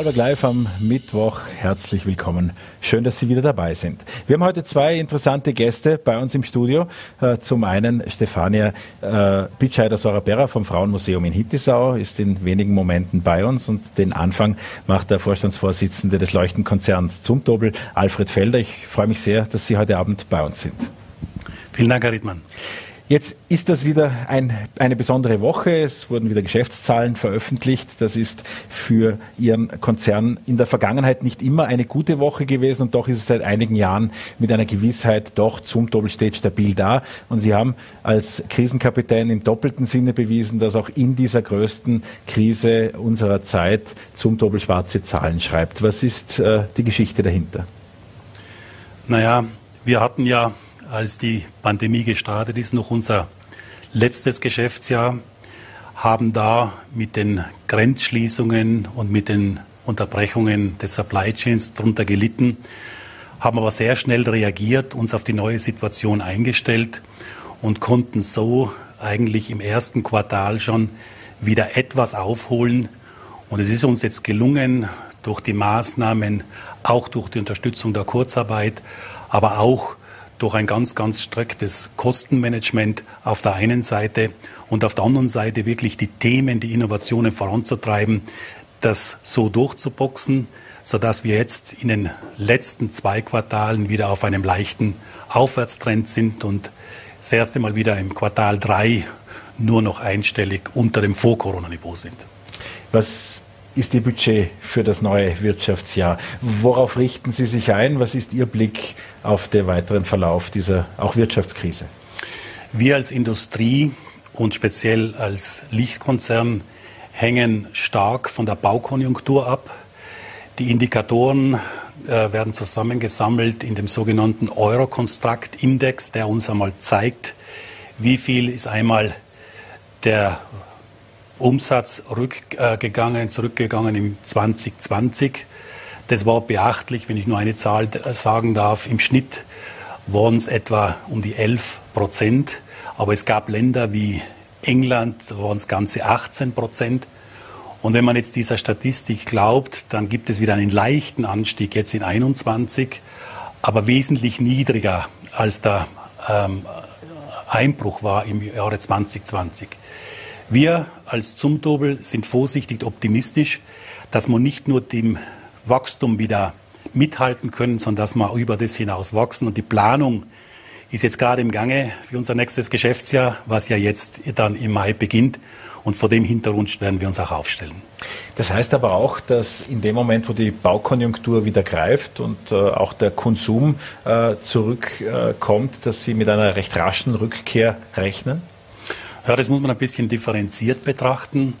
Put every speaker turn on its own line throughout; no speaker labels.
Vorarlberg Live am Mittwoch. Herzlich willkommen. Schön, dass Sie wieder dabei sind. Wir haben heute zwei interessante Gäste bei uns im Studio. Äh, zum einen Stefania äh, Bitscheider-Sorabera vom Frauenmuseum in Hittisau ist in wenigen Momenten bei uns und den Anfang macht der Vorstandsvorsitzende des Leuchtenkonzerns Zumtobel, Alfred Felder. Ich freue mich sehr, dass Sie heute Abend bei uns sind.
Vielen Dank, Herr Riedmann.
Jetzt ist das wieder ein, eine besondere Woche. Es wurden wieder Geschäftszahlen veröffentlicht. Das ist für Ihren Konzern in der Vergangenheit nicht immer eine gute Woche gewesen und doch ist es seit einigen Jahren mit einer Gewissheit doch zum Doppel steht stabil da. Und Sie haben als Krisenkapitän im doppelten Sinne bewiesen, dass auch in dieser größten Krise unserer Zeit zum Doppel schwarze Zahlen schreibt. Was ist äh, die Geschichte dahinter?
Naja, wir hatten ja als die Pandemie gestartet ist, noch unser letztes Geschäftsjahr, haben da mit den Grenzschließungen und mit den Unterbrechungen des Supply Chains darunter gelitten, haben aber sehr schnell reagiert, uns auf die neue Situation eingestellt und konnten so eigentlich im ersten Quartal schon wieder etwas aufholen. Und es ist uns jetzt gelungen, durch die Maßnahmen, auch durch die Unterstützung der Kurzarbeit, aber auch durch ein ganz, ganz striktes Kostenmanagement auf der einen Seite und auf der anderen Seite wirklich die Themen, die Innovationen voranzutreiben, das so durchzuboxen, sodass wir jetzt in den letzten zwei Quartalen wieder auf einem leichten Aufwärtstrend sind und das erste Mal wieder im Quartal drei nur noch einstellig unter dem Vor-Corona-Niveau sind.
Was ist Ihr Budget für das neue Wirtschaftsjahr? Worauf richten Sie sich ein? Was ist Ihr Blick auf den weiteren Verlauf dieser auch Wirtschaftskrise?
Wir als Industrie und speziell als Lichtkonzern hängen stark von der Baukonjunktur ab. Die Indikatoren äh, werden zusammengesammelt in dem sogenannten Euroconstruct-Index, der uns einmal zeigt, wie viel ist einmal der Umsatz rückgegangen, zurückgegangen im 2020. Das war beachtlich, wenn ich nur eine Zahl sagen darf. Im Schnitt waren es etwa um die 11 Prozent. Aber es gab Länder wie England, da waren es ganze 18 Prozent. Und wenn man jetzt dieser Statistik glaubt, dann gibt es wieder einen leichten Anstieg jetzt in 21, aber wesentlich niedriger als der ähm, Einbruch war im Jahre 2020. Wir als Zumtobel sind vorsichtig optimistisch, dass wir nicht nur dem Wachstum wieder mithalten können, sondern dass wir über das hinaus wachsen. Und die Planung ist jetzt gerade im Gange für unser nächstes Geschäftsjahr, was ja jetzt dann im Mai beginnt. Und vor dem Hintergrund werden wir uns auch aufstellen.
Das heißt aber auch, dass in dem Moment, wo die Baukonjunktur wieder greift und äh, auch der Konsum äh, zurückkommt, äh, dass Sie mit einer recht raschen Rückkehr rechnen?
Ja, das muss man ein bisschen differenziert betrachten,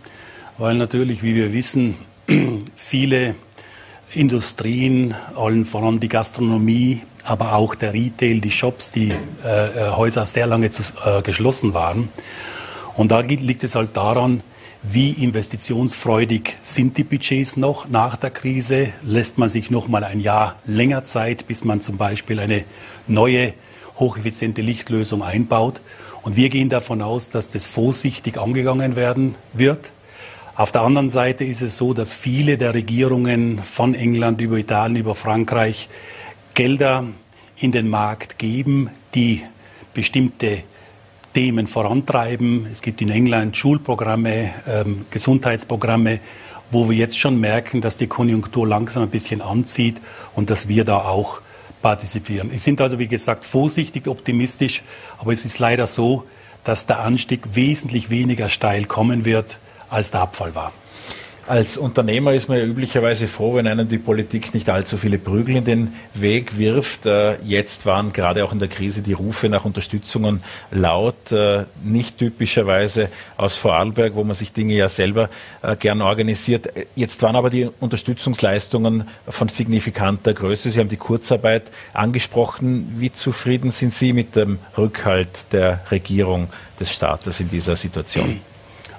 weil natürlich, wie wir wissen, viele Industrien, allen voran die Gastronomie, aber auch der Retail, die Shops, die äh, äh Häuser sehr lange zu, äh, geschlossen waren. Und da liegt es halt daran, wie investitionsfreudig sind die Budgets noch nach der Krise? Lässt man sich noch mal ein Jahr länger Zeit, bis man zum Beispiel eine neue hocheffiziente Lichtlösung einbaut? Und wir gehen davon aus, dass das vorsichtig angegangen werden wird. Auf der anderen Seite ist es so, dass viele der Regierungen von England über Italien, über Frankreich Gelder in den Markt geben, die bestimmte Themen vorantreiben. Es gibt in England Schulprogramme, ähm, Gesundheitsprogramme, wo wir jetzt schon merken, dass die Konjunktur langsam ein bisschen anzieht und dass wir da auch partizipieren. Ich sind also, wie gesagt, vorsichtig optimistisch, aber es ist leider so, dass der Anstieg wesentlich weniger steil kommen wird, als der Abfall war.
Als Unternehmer ist man ja üblicherweise froh, wenn einem die Politik nicht allzu viele Prügel in den Weg wirft. Äh, jetzt waren gerade auch in der Krise die Rufe nach Unterstützungen laut, äh, nicht typischerweise aus Vorarlberg, wo man sich Dinge ja selber äh, gern organisiert. Jetzt waren aber die Unterstützungsleistungen von signifikanter Größe. Sie haben die Kurzarbeit angesprochen. Wie zufrieden sind Sie mit dem Rückhalt der Regierung des Staates in dieser Situation?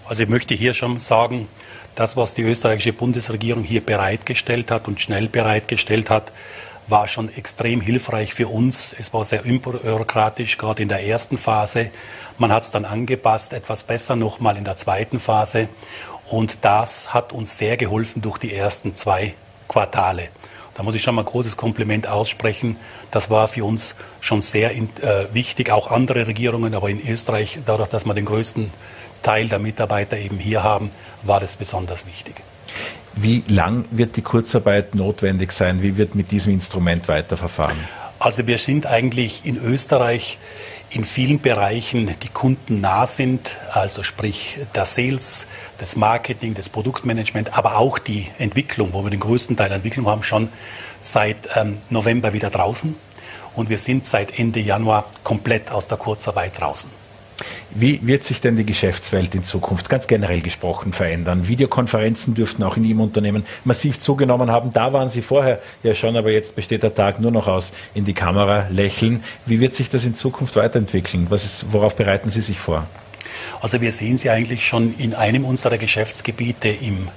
Also ich möchte hier schon sagen, das, was die österreichische Bundesregierung hier bereitgestellt hat und schnell bereitgestellt hat, war schon extrem hilfreich für uns. Es war sehr unbürokratisch, gerade in der ersten Phase. Man hat es dann angepasst, etwas besser nochmal in der zweiten Phase. Und das hat uns sehr geholfen durch die ersten zwei Quartale. Da muss ich schon mal ein großes Kompliment aussprechen. Das war für uns schon sehr äh, wichtig, auch andere Regierungen, aber in Österreich, dadurch, dass wir den größten Teil der Mitarbeiter eben hier haben, war das besonders wichtig.
Wie lang wird die Kurzarbeit notwendig sein? Wie wird mit diesem Instrument weiterverfahren?
Also wir sind eigentlich in Österreich in vielen Bereichen, die Kunden nah sind, also sprich der Sales, das Marketing, das Produktmanagement, aber auch die Entwicklung, wo wir den größten Teil der Entwicklung haben, schon seit ähm, November wieder draußen. Und wir sind seit Ende Januar komplett aus der Kurzarbeit draußen.
Wie wird sich denn die Geschäftswelt in Zukunft ganz generell gesprochen verändern? Videokonferenzen dürften auch in Ihrem Unternehmen massiv zugenommen haben. Da waren Sie vorher ja schon, aber jetzt besteht der Tag nur noch aus in die Kamera lächeln. Wie wird sich das in Zukunft weiterentwickeln? Was ist, worauf bereiten Sie sich vor?
Also wir sehen sie eigentlich schon in einem unserer Geschäftsgebiete im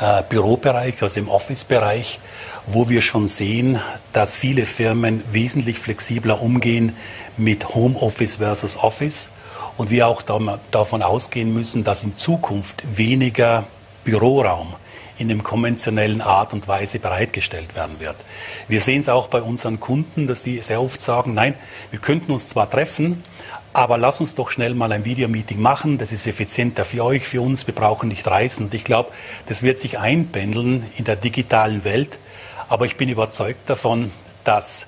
äh, Bürobereich, also im Office-Bereich, wo wir schon sehen, dass viele Firmen wesentlich flexibler umgehen mit Homeoffice versus Office und wir auch davon ausgehen müssen, dass in Zukunft weniger Büroraum in dem konventionellen Art und Weise bereitgestellt werden wird. Wir sehen es auch bei unseren Kunden, dass die sehr oft sagen, nein, wir könnten uns zwar treffen, aber lass uns doch schnell mal ein Videomeeting machen. Das ist effizienter für euch, für uns. Wir brauchen nicht reisen. Und ich glaube, das wird sich einpendeln in der digitalen Welt. Aber ich bin überzeugt davon, dass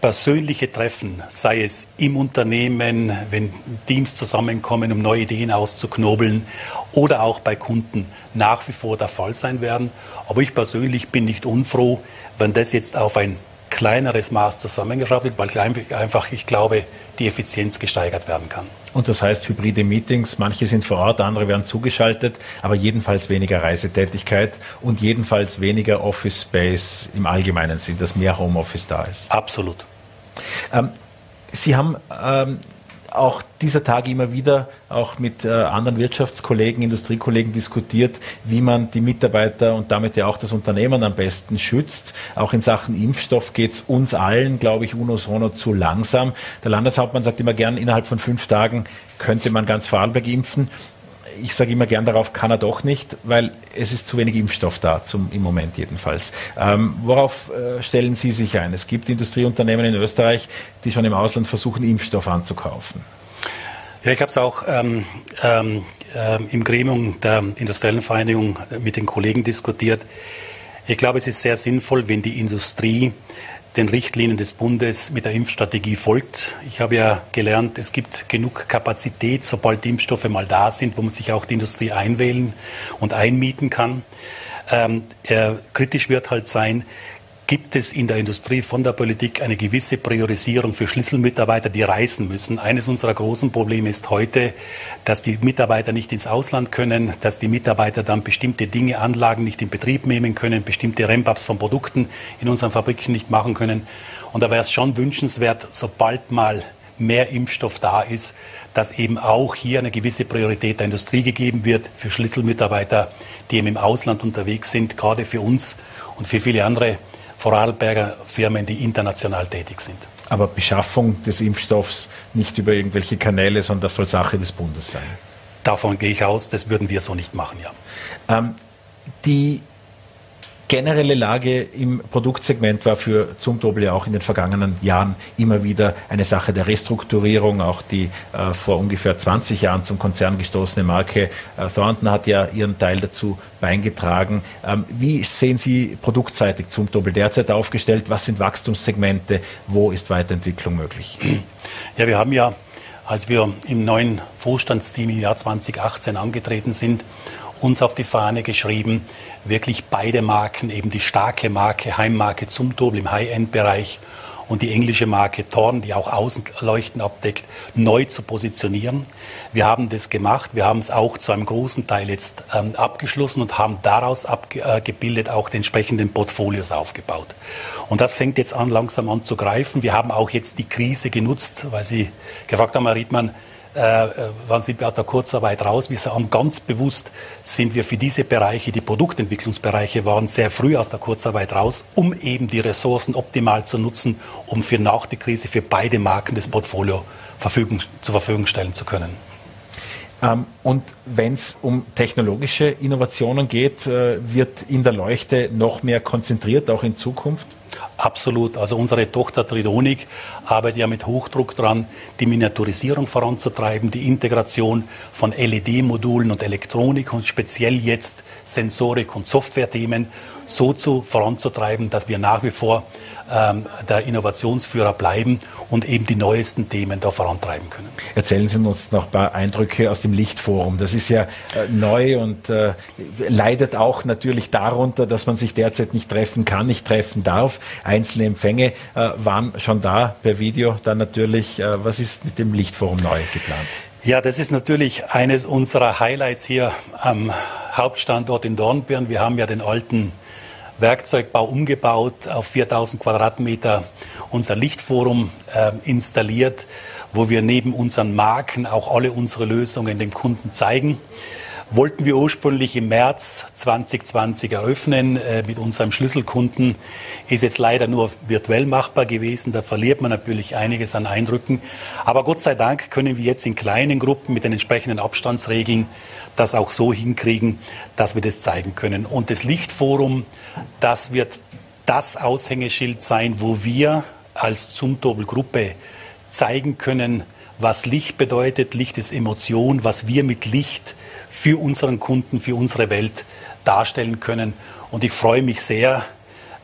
persönliche Treffen, sei es im Unternehmen, wenn Teams zusammenkommen, um neue Ideen auszuknobeln, oder auch bei Kunden nach wie vor der Fall sein werden. Aber ich persönlich bin nicht unfroh, wenn das jetzt auf ein kleineres Maß zusammengeschraubt wird, weil einfach, ich glaube, die Effizienz gesteigert werden kann.
Und das heißt hybride Meetings, manche sind vor Ort, andere werden zugeschaltet, aber jedenfalls weniger Reisetätigkeit und jedenfalls weniger Office Space im allgemeinen Sinn, dass mehr Homeoffice da ist.
Absolut.
Ähm, Sie haben ähm, auch dieser Tage immer wieder auch mit äh, anderen Wirtschaftskollegen, Industriekollegen diskutiert, wie man die Mitarbeiter und damit ja auch das Unternehmen am besten schützt. Auch in Sachen Impfstoff geht es uns allen, glaube ich, uno zu langsam. Der Landeshauptmann sagt immer gern, innerhalb von fünf Tagen könnte man ganz Vorarlberg impfen ich sage immer gern darauf, kann er doch nicht, weil es ist zu wenig Impfstoff da, zum, im Moment jedenfalls. Ähm, worauf äh, stellen Sie sich ein? Es gibt Industrieunternehmen in Österreich, die schon im Ausland versuchen, Impfstoff anzukaufen.
Ja, ich habe es auch ähm, ähm, äh, im Gremium der Industriellen Vereinigung mit den Kollegen diskutiert. Ich glaube, es ist sehr sinnvoll, wenn die Industrie den Richtlinien des Bundes mit der Impfstrategie folgt. Ich habe ja gelernt, es gibt genug Kapazität, sobald die Impfstoffe mal da sind, wo man sich auch die Industrie einwählen und einmieten kann. Ähm, äh, kritisch wird halt sein, gibt es in der Industrie von der Politik eine gewisse Priorisierung für Schlüsselmitarbeiter, die reisen müssen. Eines unserer großen Probleme ist heute, dass die Mitarbeiter nicht ins Ausland können, dass die Mitarbeiter dann bestimmte Dinge, Anlagen nicht in Betrieb nehmen können, bestimmte Ramp-ups von Produkten in unseren Fabriken nicht machen können. Und da wäre es schon wünschenswert, sobald mal mehr Impfstoff da ist, dass eben auch hier eine gewisse Priorität der Industrie gegeben wird für Schlüsselmitarbeiter, die eben im Ausland unterwegs sind, gerade für uns und für viele andere Vorarlberger Firmen, die international tätig sind.
Aber Beschaffung des Impfstoffs nicht über irgendwelche Kanäle, sondern das soll Sache des Bundes sein.
Davon gehe ich aus, das würden wir so nicht machen,
ja. Ähm, die generelle Lage im Produktsegment war für Zumtobel ja auch in den vergangenen Jahren immer wieder eine Sache der Restrukturierung. Auch die äh, vor ungefähr 20 Jahren zum Konzern gestoßene Marke äh, Thornton hat ja ihren Teil dazu beigetragen. Ähm, wie sehen Sie produktseitig Zumtobel derzeit aufgestellt? Was sind Wachstumssegmente? Wo ist Weiterentwicklung möglich?
Ja, wir haben ja, als wir im neuen Vorstandsteam im Jahr 2018 angetreten sind, uns auf die Fahne geschrieben, wirklich beide Marken, eben die starke Marke, Heimmarke zum Dobel im High-End-Bereich und die englische Marke Thorn, die auch Außenleuchten abdeckt, neu zu positionieren. Wir haben das gemacht. Wir haben es auch zu einem großen Teil jetzt ähm, abgeschlossen und haben daraus abgebildet auch die entsprechenden Portfolios aufgebaut. Und das fängt jetzt an, langsam an zu greifen. Wir haben auch jetzt die Krise genutzt, weil Sie gefragt haben, Herr Riedmann, äh, äh, wann sind wir aus der Kurzarbeit raus. Wir sagen ganz bewusst, sind wir für diese Bereiche, die Produktentwicklungsbereiche waren sehr früh aus der Kurzarbeit raus, um eben die Ressourcen optimal zu nutzen, um für nach der Krise für beide Marken das Portfolio Verfügung, zur Verfügung stellen zu können.
Ähm, und wenn es um technologische Innovationen geht, äh, wird in der Leuchte noch mehr konzentriert, auch in Zukunft?
Absolut. Also unsere Tochter Tridonik arbeitet ja mit Hochdruck dran, die Miniaturisierung voranzutreiben, die Integration von LED-Modulen und Elektronik und speziell jetzt Sensorik und Software-Themen so zu voranzutreiben, dass wir nach wie vor ähm, der Innovationsführer bleiben und eben die neuesten Themen da vorantreiben können.
Erzählen Sie uns noch ein paar Eindrücke aus dem Lichtforum. Das ist ja äh, neu und äh, leidet auch natürlich darunter, dass man sich derzeit nicht treffen kann, nicht treffen darf. Einzelne Empfänge äh, waren schon da per Video. Dann natürlich, äh, was ist mit dem Lichtforum neu geplant?
Ja, das ist natürlich eines unserer Highlights hier am Hauptstandort in Dornbirn. Wir haben ja den alten Werkzeugbau umgebaut, auf 4000 Quadratmeter unser Lichtforum äh, installiert, wo wir neben unseren Marken auch alle unsere Lösungen dem Kunden zeigen wollten wir ursprünglich im März 2020 eröffnen äh, mit unserem Schlüsselkunden. Ist jetzt leider nur virtuell machbar gewesen. Da verliert man natürlich einiges an Eindrücken. Aber Gott sei Dank können wir jetzt in kleinen Gruppen mit den entsprechenden Abstandsregeln das auch so hinkriegen, dass wir das zeigen können. Und das Lichtforum, das wird das Aushängeschild sein, wo wir als Zumtobel-Gruppe zeigen können, was Licht bedeutet. Licht ist Emotion, was wir mit Licht für unseren Kunden, für unsere Welt darstellen können. Und ich freue mich sehr,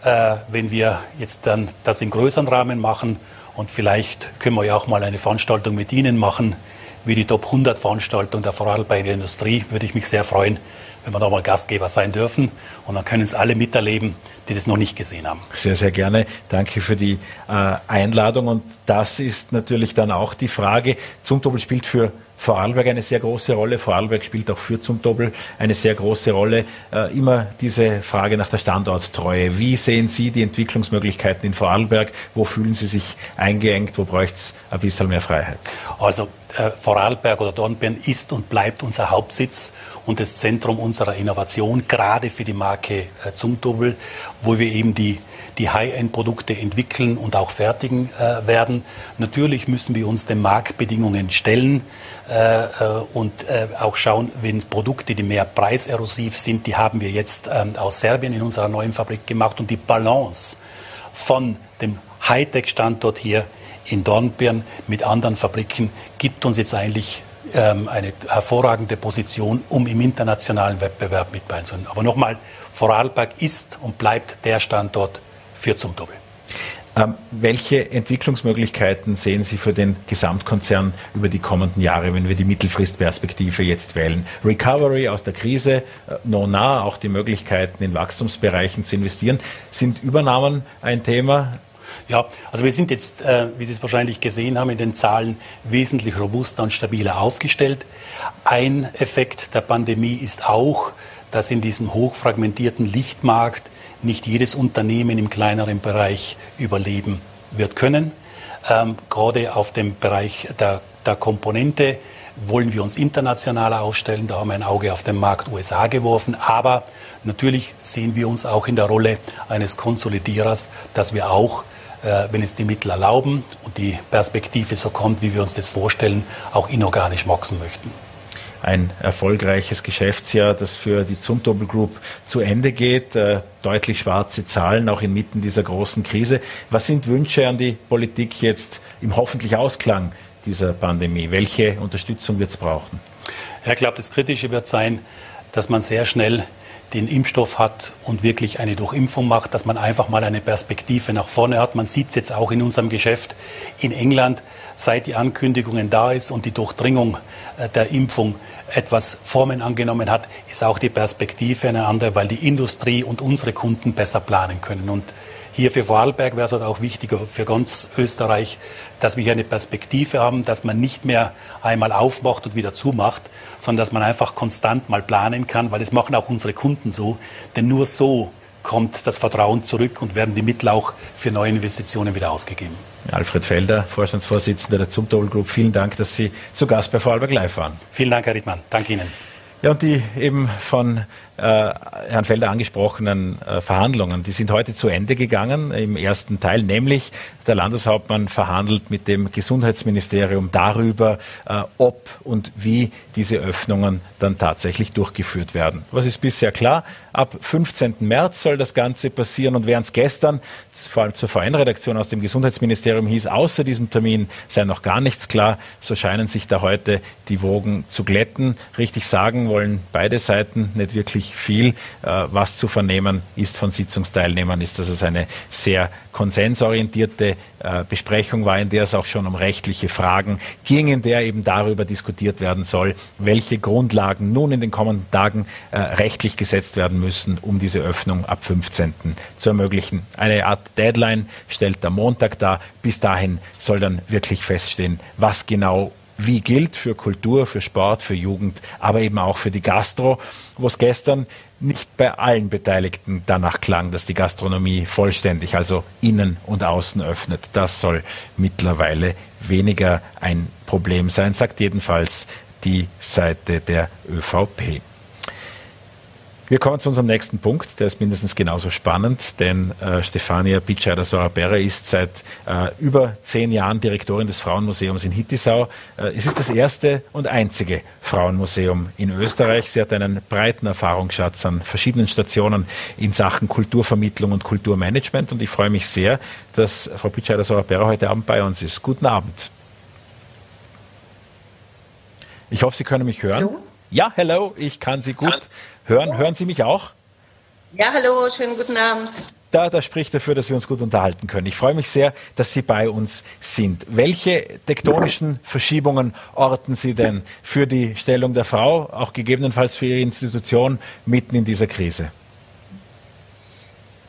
äh, wenn wir jetzt dann das in größeren Rahmen machen. Und vielleicht können wir ja auch mal eine Veranstaltung mit Ihnen machen, wie die Top 100 Veranstaltung der Vorarlberger Industrie. Würde ich mich sehr freuen, wenn wir da mal Gastgeber sein dürfen. Und dann können es alle miterleben, die das noch nicht gesehen haben.
Sehr, sehr gerne. Danke für die äh, Einladung. Und das ist natürlich dann auch die Frage. Zumtobel spielt für Vorarlberg eine sehr große Rolle. Vorarlberg spielt auch für zum Doppel eine sehr große Rolle. Äh, immer diese Frage nach der Standorttreue. Wie sehen Sie die Entwicklungsmöglichkeiten in Vorarlberg? Wo fühlen Sie sich eingeengt? Wo bräuchte es ein bisschen mehr Freiheit?
Also äh, Vorarlberg oder Dornbirn ist und bleibt unser Hauptsitz und das Zentrum unserer Innovation, gerade für die Marke äh, Zumtobel, wo wir eben die die High-End-Produkte entwickeln und auch fertigen äh, werden. Natürlich müssen wir uns den Marktbedingungen stellen äh, äh, und äh, auch schauen, wenn Produkte, die mehr preiserosiv sind, die haben wir jetzt ähm, aus Serbien in unserer neuen Fabrik gemacht und die Balance von dem Hightech-Standort hier in Dornbirn mit anderen Fabriken gibt uns jetzt eigentlich ähm, eine hervorragende Position, um im internationalen Wettbewerb mit beizunehmen. Aber nochmal, Vorarlberg ist und bleibt der Standort für zum Doppel.
Ähm, welche Entwicklungsmöglichkeiten sehen Sie für den Gesamtkonzern über die kommenden Jahre, wenn wir die Mittelfristperspektive jetzt wählen? Recovery aus der Krise, äh, no nah, auch die Möglichkeiten in Wachstumsbereichen zu investieren. Sind Übernahmen ein Thema?
Ja, also wir sind jetzt, äh, wie Sie es wahrscheinlich gesehen haben, in den Zahlen wesentlich robuster und stabiler aufgestellt. Ein Effekt der Pandemie ist auch, dass in diesem hochfragmentierten Lichtmarkt nicht jedes Unternehmen im kleineren Bereich überleben wird können. Ähm, gerade auf dem Bereich der, der Komponente wollen wir uns internationaler aufstellen. Da haben wir ein Auge auf den Markt USA geworfen. Aber natürlich sehen wir uns auch in der Rolle eines Konsolidierers, dass wir auch, äh, wenn es die Mittel erlauben und die Perspektive so kommt, wie wir uns das vorstellen, auch inorganisch wachsen möchten
ein erfolgreiches Geschäftsjahr, das für die Zumtobel Group zu Ende geht. Äh, deutlich schwarze Zahlen, auch inmitten dieser großen Krise. Was sind Wünsche an die Politik jetzt im hoffentlich Ausklang dieser Pandemie? Welche Unterstützung wird es brauchen?
ich glaube, das Kritische wird sein, dass man sehr schnell den Impfstoff hat und wirklich eine Durchimpfung macht, dass man einfach mal eine Perspektive nach vorne hat. Man sieht es jetzt auch in unserem Geschäft in England, seit die Ankündigungen da ist und die Durchdringung äh, der Impfung etwas Formen angenommen hat, ist auch die Perspektive eine andere, weil die Industrie und unsere Kunden besser planen können. Und hier für Vorarlberg wäre es halt auch wichtiger für ganz Österreich, dass wir hier eine Perspektive haben, dass man nicht mehr einmal aufmacht und wieder zumacht, sondern dass man einfach konstant mal planen kann, weil das machen auch unsere Kunden so. Denn nur so kommt das Vertrauen zurück und werden die Mittel auch für neue Investitionen wieder ausgegeben.
Alfred Felder, Vorstandsvorsitzender der Zumtobel Group, vielen Dank, dass Sie zu Gast bei Vorarlberg Live waren.
Vielen Dank, Herr Rittmann. Danke Ihnen.
Ja, und die eben von Herrn Felder angesprochenen äh, Verhandlungen, die sind heute zu Ende gegangen im ersten Teil, nämlich der Landeshauptmann verhandelt mit dem Gesundheitsministerium darüber, äh, ob und wie diese Öffnungen dann tatsächlich durchgeführt werden. Was ist bisher klar? Ab 15. März soll das Ganze passieren und während es gestern vor allem zur VN-Redaktion aus dem Gesundheitsministerium hieß, außer diesem Termin sei noch gar nichts klar, so scheinen sich da heute die Wogen zu glätten. Richtig sagen wollen beide Seiten nicht wirklich viel. Äh, was zu vernehmen ist von Sitzungsteilnehmern, ist, dass es eine sehr konsensorientierte äh, Besprechung war, in der es auch schon um rechtliche Fragen ging, in der eben darüber diskutiert werden soll, welche Grundlagen nun in den kommenden Tagen äh, rechtlich gesetzt werden müssen, um diese Öffnung ab 15. zu ermöglichen. Eine Art Deadline stellt der Montag dar. Bis dahin soll dann wirklich feststehen, was genau wie gilt für Kultur, für Sport, für Jugend, aber eben auch für die Gastro, wo es gestern nicht bei allen Beteiligten danach klang, dass die Gastronomie vollständig, also innen und außen öffnet. Das soll mittlerweile weniger ein Problem sein, sagt jedenfalls die Seite der ÖVP. Wir kommen zu unserem nächsten Punkt, der ist mindestens genauso spannend, denn äh, Stefania Pitscheider Sorabera ist seit äh, über zehn Jahren Direktorin des Frauenmuseums in Hittisau. Äh, es ist das erste und einzige Frauenmuseum in Österreich. Sie hat einen breiten Erfahrungsschatz an verschiedenen Stationen in Sachen Kulturvermittlung und Kulturmanagement und ich freue mich sehr, dass Frau Pitscheider Sorabera heute Abend bei uns ist. Guten Abend. Ich hoffe, Sie können mich hören. Hallo? Ja, hello, ich kann Sie gut hören. Hören Sie mich auch?
Ja, hallo, schönen guten Abend.
Da, das spricht dafür, dass wir uns gut unterhalten können. Ich freue mich sehr, dass Sie bei uns sind. Welche tektonischen Verschiebungen orten Sie denn für die Stellung der Frau, auch gegebenenfalls für Ihre Institution mitten in dieser Krise?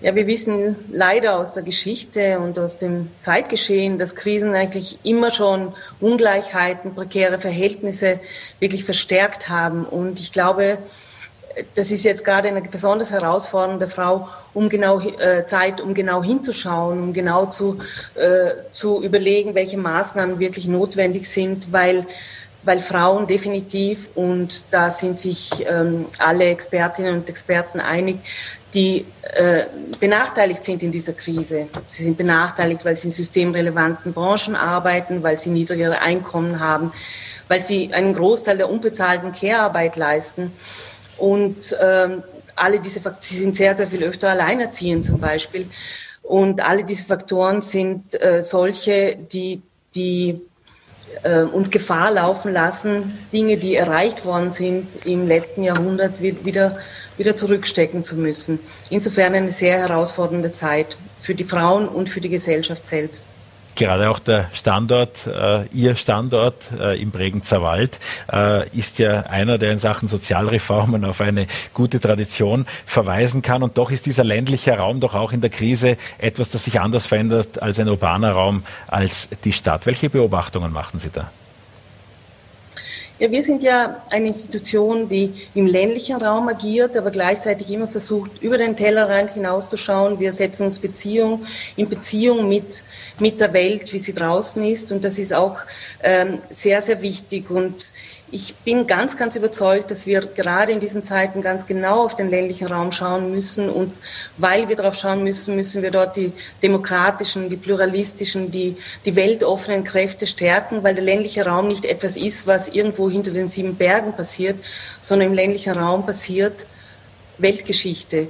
Ja, wir wissen leider aus der Geschichte und aus dem Zeitgeschehen, dass Krisen eigentlich immer schon Ungleichheiten, prekäre Verhältnisse wirklich verstärkt haben. Und ich glaube, das ist jetzt gerade eine besonders herausfordernde Frau, um genau äh, Zeit, um genau hinzuschauen, um genau zu, äh, zu überlegen, welche Maßnahmen wirklich notwendig sind, weil weil Frauen definitiv, und da sind sich ähm, alle Expertinnen und Experten einig, die äh, benachteiligt sind in dieser Krise. Sie sind benachteiligt, weil sie in systemrelevanten Branchen arbeiten, weil sie niedrigere Einkommen haben, weil sie einen Großteil der unbezahlten Care-Arbeit leisten. Und ähm, alle diese Faktoren, sind sehr, sehr viel öfter alleinerziehend zum Beispiel. Und alle diese Faktoren sind äh, solche, die, die äh, uns Gefahr laufen lassen, Dinge, die erreicht worden sind im letzten Jahrhundert, wieder, wieder zurückstecken zu müssen. Insofern eine sehr herausfordernde Zeit für die Frauen und für die Gesellschaft selbst
gerade auch der Standort, äh, Ihr Standort äh, im Bregenzer Wald, äh, ist ja einer, der in Sachen Sozialreformen auf eine gute Tradition verweisen kann. Und doch ist dieser ländliche Raum doch auch in der Krise etwas, das sich anders verändert als ein urbaner Raum, als die Stadt. Welche Beobachtungen machen Sie da?
Ja, wir sind ja eine Institution, die im ländlichen Raum agiert, aber gleichzeitig immer versucht, über den Tellerrand hinauszuschauen. Wir setzen uns Beziehung in Beziehung mit, mit der Welt, wie sie draußen ist. Und das ist auch ähm, sehr, sehr wichtig. Und ich bin ganz, ganz überzeugt, dass wir gerade in diesen Zeiten ganz genau auf den ländlichen Raum schauen müssen. Und weil wir darauf schauen müssen, müssen wir dort die demokratischen, die pluralistischen, die, die weltoffenen Kräfte stärken, weil der ländliche Raum nicht etwas ist, was irgendwo hinter den sieben Bergen passiert, sondern im ländlichen Raum passiert Weltgeschichte.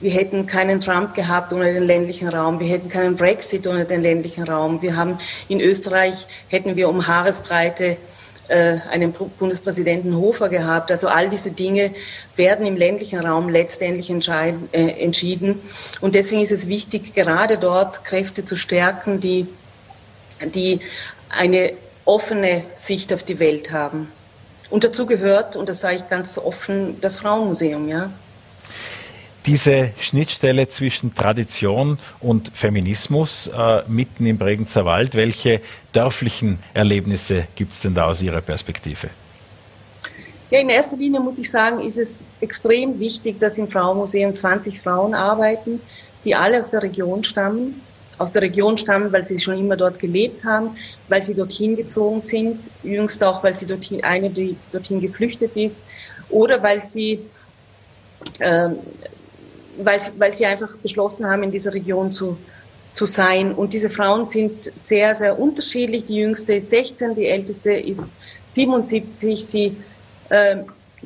Wir hätten keinen Trump gehabt ohne den ländlichen Raum. Wir hätten keinen Brexit ohne den ländlichen Raum. Wir haben in Österreich hätten wir um Haaresbreite äh, einen Bundespräsidenten Hofer gehabt. Also all diese Dinge werden im ländlichen Raum letztendlich äh, entschieden. Und deswegen ist es wichtig, gerade dort Kräfte zu stärken, die, die eine offene Sicht auf die Welt haben. Und dazu gehört, und das sage ich ganz offen, das Frauenmuseum, ja
diese Schnittstelle zwischen Tradition und Feminismus äh, mitten im Bregenzer Wald, welche dörflichen Erlebnisse gibt es denn da aus Ihrer Perspektive?
Ja, in erster Linie muss ich sagen, ist es extrem wichtig, dass im Frauenmuseum 20 Frauen arbeiten, die alle aus der Region stammen. Aus der Region stammen, weil sie schon immer dort gelebt haben, weil sie dorthin gezogen sind, jüngst auch, weil sie dorthin, eine, die dorthin geflüchtet ist oder weil sie, äh, weil, weil sie einfach beschlossen haben, in dieser Region zu, zu sein. Und diese Frauen sind sehr, sehr unterschiedlich. Die jüngste ist 16, die älteste ist 77. Sie äh,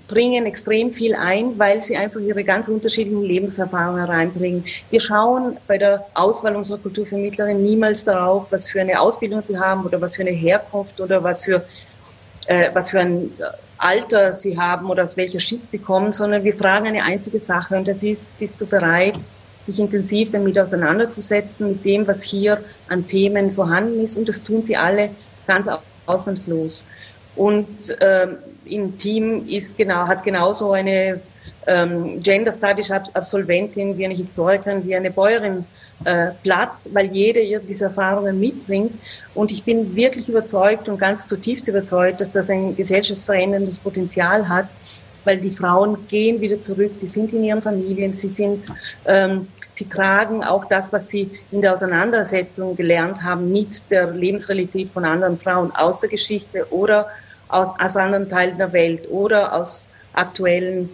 bringen extrem viel ein, weil sie einfach ihre ganz unterschiedlichen Lebenserfahrungen hereinbringen. Wir schauen bei der Auswahl unserer Kulturvermittlerin niemals darauf, was für eine Ausbildung sie haben oder was für eine Herkunft oder was für, äh, was für ein Alter sie haben oder aus welcher Schicht sie kommen, sondern wir fragen eine einzige Sache und das ist, bist du bereit, dich intensiv damit auseinanderzusetzen, mit dem, was hier an Themen vorhanden ist und das tun sie alle ganz ausnahmslos. Und äh, im Team ist genau, hat genauso eine ähm, Gender Studies Absolventin wie eine Historikerin, wie eine Bäuerin äh, Platz, weil jede ihr diese Erfahrungen mitbringt. Und ich bin wirklich überzeugt und ganz zutiefst überzeugt, dass das ein gesellschaftsveränderndes Potenzial hat, weil die Frauen gehen wieder zurück, die sind in ihren Familien, sie sind, ähm, sie tragen auch das, was sie in der Auseinandersetzung gelernt haben mit der Lebensrealität von anderen Frauen aus der Geschichte oder aus, aus anderen Teilen der Welt oder aus aktuellen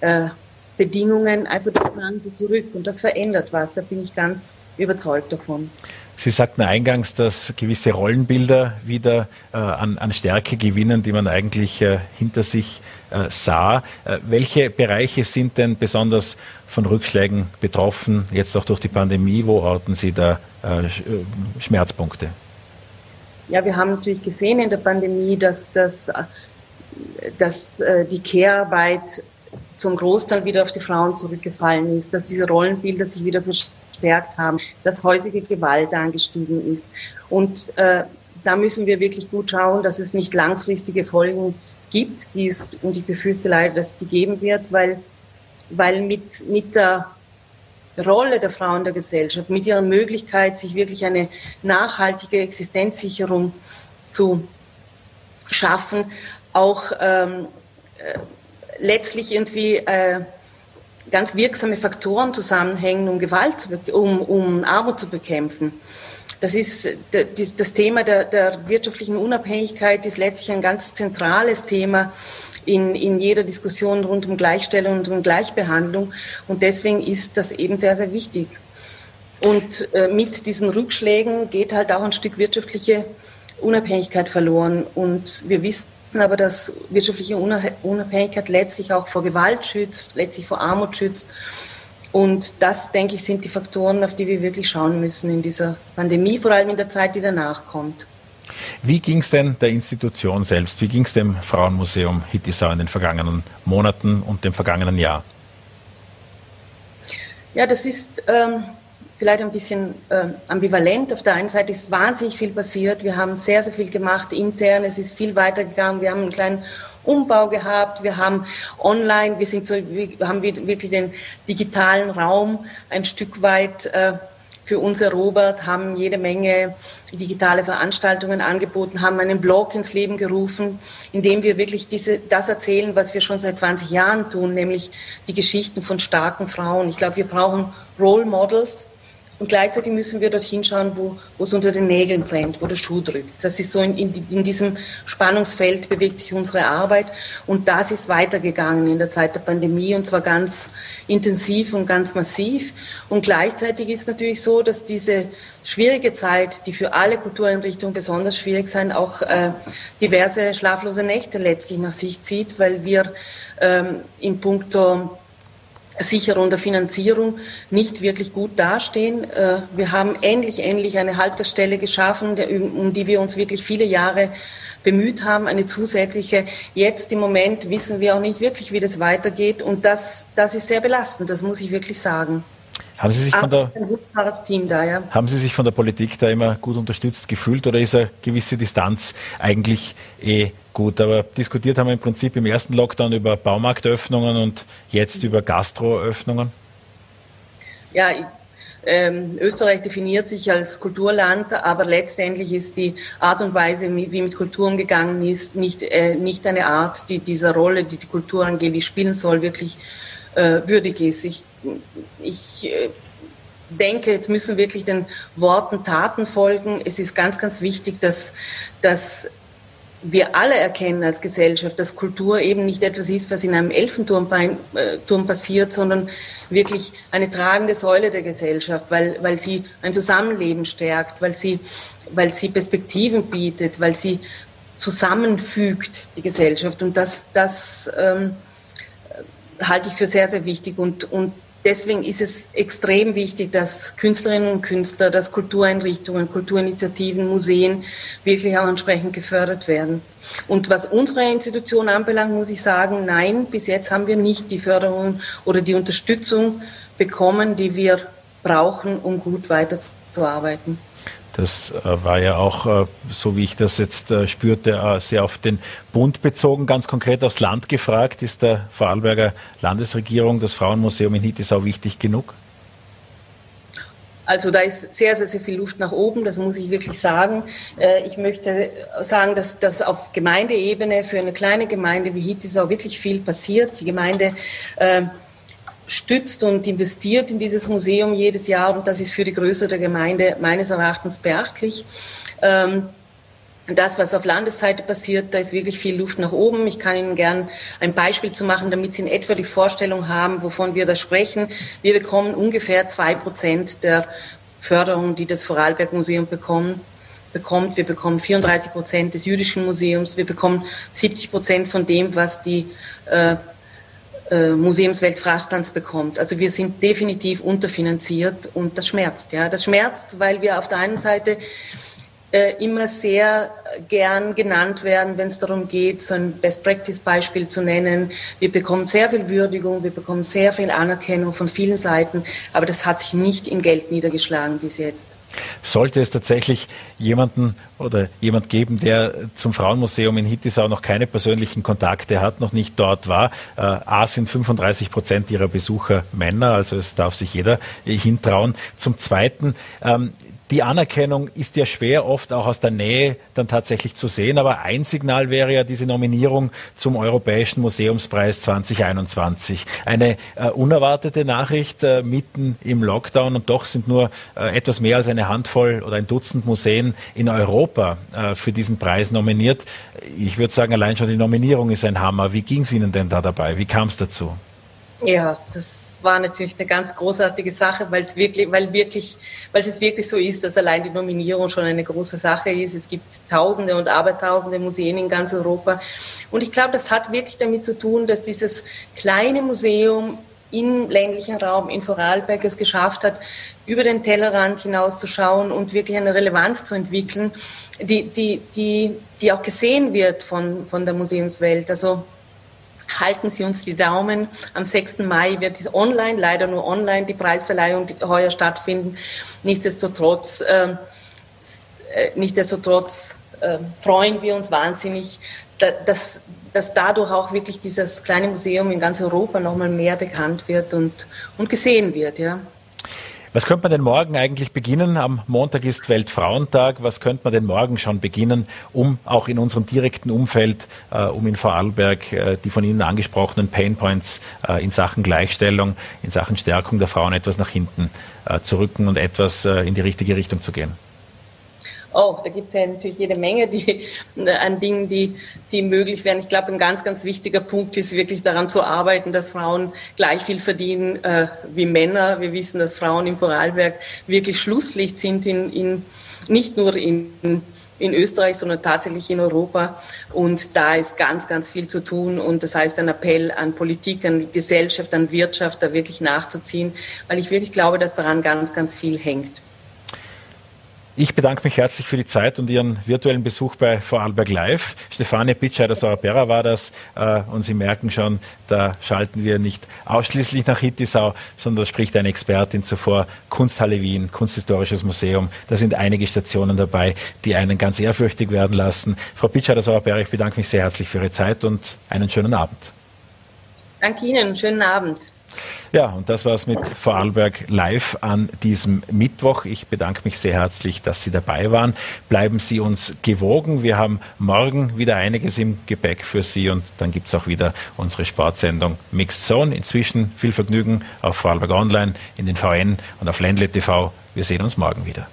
äh, Bedingungen. Also das tragen sie zurück und das verändert was. Da bin ich ganz überzeugt davon.
Sie sagten eingangs, dass gewisse Rollenbilder wieder äh, an, an, Stärke gewinnen, die man eigentlich äh, hinter sich äh, sah. Äh, welche Bereiche sind denn besonders von Rückschlägen betroffen, jetzt auch durch die Pandemie? Wo orten Sie da äh, äh, Schmerzpunkte?
Ja, wir haben natürlich gesehen in der Pandemie, dass, dass, dass die Care-Arbeit zum Großteil wieder auf die Frauen zurückgefallen ist, dass diese Rollenbilder sich wieder verstärkt haben, dass heutige Gewalt angestiegen ist. Und äh, da müssen wir wirklich gut schauen, dass es nicht langfristige Folgen gibt, die es, und ich befürchte leider, dass es sie geben wird, weil, weil mit, mit der Rolle der Frauen in der Gesellschaft, mit ihrer Möglichkeit, sich wirklich eine nachhaltige Existenzsicherung zu schaffen, auch ähm, äh, letztlich irgendwie äh, ganz wirksame Faktoren zusammenhängen, um Gewalt, um, um Armut zu bekämpfen. Das ist das Thema der, der wirtschaftlichen Unabhängigkeit ist letztlich ein ganz zentrales Thema in, in jeder Diskussion rund um Gleichstellung und um Gleichbehandlung. Und deswegen ist das eben sehr, sehr wichtig. Und äh, mit diesen Rückschlägen geht halt auch ein Stück wirtschaftliche Unabhängigkeit verloren. Und wir wissen aber, dass wirtschaftliche Unabhängigkeit letztlich auch vor Gewalt schützt, letztlich vor Armut schützt. Und das, denke ich, sind die Faktoren, auf die wir wirklich schauen müssen in dieser Pandemie, vor allem in der Zeit, die danach kommt.
Wie ging es denn der Institution selbst? Wie ging es dem Frauenmuseum Hittisau in den vergangenen Monaten und dem vergangenen Jahr?
Ja, das ist ähm, vielleicht ein bisschen äh, ambivalent. Auf der einen Seite ist wahnsinnig viel passiert. Wir haben sehr, sehr viel gemacht intern. Es ist viel weitergegangen. Wir haben einen kleinen Umbau gehabt. Wir haben online, wir sind so, wir haben wirklich den digitalen Raum ein Stück weit äh, für uns erobert, haben jede Menge digitale Veranstaltungen angeboten, haben einen Blog ins Leben gerufen, in dem wir wirklich diese, das erzählen, was wir schon seit 20 Jahren tun, nämlich die Geschichten von starken Frauen. Ich glaube, wir brauchen Role Models, und gleichzeitig müssen wir dorthin schauen, wo, es unter den Nägeln brennt, wo der Schuh drückt. Das ist so in, in, in diesem Spannungsfeld bewegt sich unsere Arbeit. Und das ist weitergegangen in der Zeit der Pandemie und zwar ganz intensiv und ganz massiv. Und gleichzeitig ist es natürlich so, dass diese schwierige Zeit, die für alle Kultureinrichtungen besonders schwierig sein, auch äh, diverse schlaflose Nächte letztlich nach sich zieht, weil wir ähm, in puncto Sicherung der Finanzierung nicht wirklich gut dastehen. Äh, wir haben endlich, endlich eine Haltestelle geschaffen, um die wir uns wirklich viele Jahre bemüht haben, eine zusätzliche. Jetzt im Moment wissen wir auch nicht wirklich, wie das weitergeht. Und das, das ist sehr belastend, das muss ich wirklich sagen.
Haben Sie, sich von der, da, ja. haben Sie sich von der Politik da immer gut unterstützt gefühlt oder ist eine gewisse Distanz eigentlich eh gut? Aber diskutiert haben wir im Prinzip im ersten Lockdown über Baumarktöffnungen und jetzt über Gastroöffnungen?
Ja, ähm, Österreich definiert sich als Kulturland, aber letztendlich ist die Art und Weise, wie mit Kultur umgegangen ist, nicht, äh, nicht eine Art, die dieser Rolle, die die Kultur angeblich spielen soll, wirklich äh, würdig ist. Ich, ich äh, denke, jetzt müssen wirklich den Worten Taten folgen. Es ist ganz, ganz wichtig, dass, dass wir alle erkennen als Gesellschaft, dass Kultur eben nicht etwas ist, was in einem Elfenturm äh, passiert, sondern wirklich eine tragende Säule der Gesellschaft, weil, weil sie ein Zusammenleben stärkt, weil sie, weil sie Perspektiven bietet, weil sie zusammenfügt, die Gesellschaft. Und das, das ähm, halte ich für sehr, sehr wichtig. Und, und deswegen ist es extrem wichtig, dass Künstlerinnen und Künstler, dass Kultureinrichtungen, Kulturinitiativen, Museen wirklich auch entsprechend gefördert werden. Und was unsere Institution anbelangt, muss ich sagen, nein, bis jetzt haben wir nicht die Förderung oder die Unterstützung bekommen, die wir brauchen, um gut weiterzuarbeiten.
Das äh, war ja auch, äh, so wie ich das jetzt äh, spürte, sehr auf den Bund bezogen. Ganz konkret aufs Land gefragt, ist der Vorarlberger Landesregierung das Frauenmuseum in Hittisau wichtig genug?
Also da ist sehr, sehr, sehr viel Luft nach oben, das muss ich wirklich sagen. Ich möchte sagen, dass, dass auf Gemeindeebene für eine kleine Gemeinde wie Hittisau wirklich viel passiert. Die Gemeinde stützt und investiert in dieses Museum jedes Jahr und das ist für die Größe der Gemeinde meines Erachtens beachtlich. Ähm, das, was auf Landesseite passiert, da ist wirklich viel Luft nach oben. Ich kann Ihnen gern ein Beispiel zu machen, damit Sie in etwa die Vorstellung haben, wovon wir da sprechen. Wir bekommen ungefähr zwei Prozent der Förderung, die das Vorarlberg Museum bekommt. Wir bekommen 34 Prozent des Jüdischen Museums. Wir bekommen 70 Prozent von dem, was die äh, äh, Museumswelt Frastanz bekommt. Also wir sind definitiv unterfinanziert und das schmerzt. Ja, das schmerzt, weil wir auf der einen Seite äh, immer sehr gern genannt werden, wenn es darum geht, so ein Best-Practice-Beispiel zu nennen. Wir bekommen sehr viel Würdigung, wir bekommen sehr viel Anerkennung von vielen Seiten, aber das hat sich nicht in Geld niedergeschlagen bis jetzt.
Sollte es tatsächlich jemanden oder jemand geben, der zum Frauenmuseum in Hittisau noch keine persönlichen Kontakte hat, noch nicht dort war, äh, A sind 35 Prozent ihrer Besucher Männer, also es darf sich jeder hintrauen. Zum Zweiten, ähm, die Anerkennung ist ja schwer oft auch aus der Nähe dann tatsächlich zu sehen, aber ein Signal wäre ja diese Nominierung zum Europäischen Museumspreis 2021. Eine äh, unerwartete Nachricht äh, mitten im Lockdown und doch sind nur äh, etwas mehr als eine Handvoll oder ein Dutzend Museen in Europa äh, für diesen Preis nominiert. Ich würde sagen, allein schon die Nominierung ist ein Hammer. Wie ging es Ihnen denn da dabei? Wie kam es dazu?
Ja, das war natürlich eine ganz großartige Sache, weil es wirklich, weil wirklich, weil es wirklich so ist, dass allein die Nominierung schon eine große Sache ist. Es gibt Tausende und Abertausende Museen in ganz Europa. Und ich glaube, das hat wirklich damit zu tun, dass dieses kleine Museum im ländlichen Raum in Vorarlberg es geschafft hat, über den Tellerrand hinauszuschauen und wirklich eine Relevanz zu entwickeln, die, die, die, die auch gesehen wird von, von der Museumswelt. Also halten Sie uns die Daumen. Am 6. Mai wird es online, leider nur online, die Preisverleihung heuer stattfinden. Nichtsdestotrotz, ähm, äh, nichtsdestotrotz äh, freuen wir uns wahnsinnig, dass, dass dadurch auch wirklich dieses kleine Museum in ganz Europa nochmal mehr bekannt wird und, und gesehen wird. Ja.
Was könnte man denn morgen eigentlich beginnen? Am Montag ist Weltfrauentag. Was könnte man denn morgen schon beginnen, um auch in unserem direkten Umfeld, äh, um in Vorarlberg äh, die von Ihnen angesprochenen Painpoints äh, in Sachen Gleichstellung, in Sachen Stärkung der Frauen etwas nach hinten äh, zu rücken und etwas äh, in die richtige Richtung zu gehen?
Oh, da gibt es ja natürlich jede Menge die, an Dingen, die, die möglich wären. Ich glaube, ein ganz, ganz wichtiger Punkt ist wirklich daran zu arbeiten, dass Frauen gleich viel verdienen äh, wie Männer. Wir wissen, dass Frauen im Vorarlberg wirklich Schlusslicht sind, in, in, nicht nur in, in Österreich, sondern tatsächlich in Europa. Und da ist ganz, ganz viel zu tun. Und das heißt ein Appell an Politik, an Gesellschaft, an Wirtschaft, da wirklich nachzuziehen, weil ich wirklich glaube, dass daran ganz, ganz viel hängt.
Ich bedanke mich herzlich für die Zeit und Ihren virtuellen Besuch bei Vorarlberg Live. Stefanie Pitscheider-Sorapera war das äh, und Sie merken schon, da schalten wir nicht ausschließlich nach Hittisau, sondern da spricht eine Expertin zuvor, Kunsthalle Wien, Kunsthistorisches Museum. Da sind einige Stationen dabei, die einen ganz ehrfürchtig werden lassen. Frau Pitscheider-Sorapera, ich bedanke mich sehr herzlich für Ihre Zeit und einen schönen Abend.
Danke Ihnen, schönen Abend.
Ja, und das war es mit Vorarlberg live an diesem Mittwoch. Ich bedanke mich sehr herzlich, dass Sie dabei waren. Bleiben Sie uns gewogen. Wir haben morgen wieder einiges im Gepäck für Sie und dann gibt es auch wieder unsere Sportsendung Mixed Zone. Inzwischen viel Vergnügen auf Vorarlberg Online, in den VN und auf Ländle TV. Wir sehen uns morgen wieder.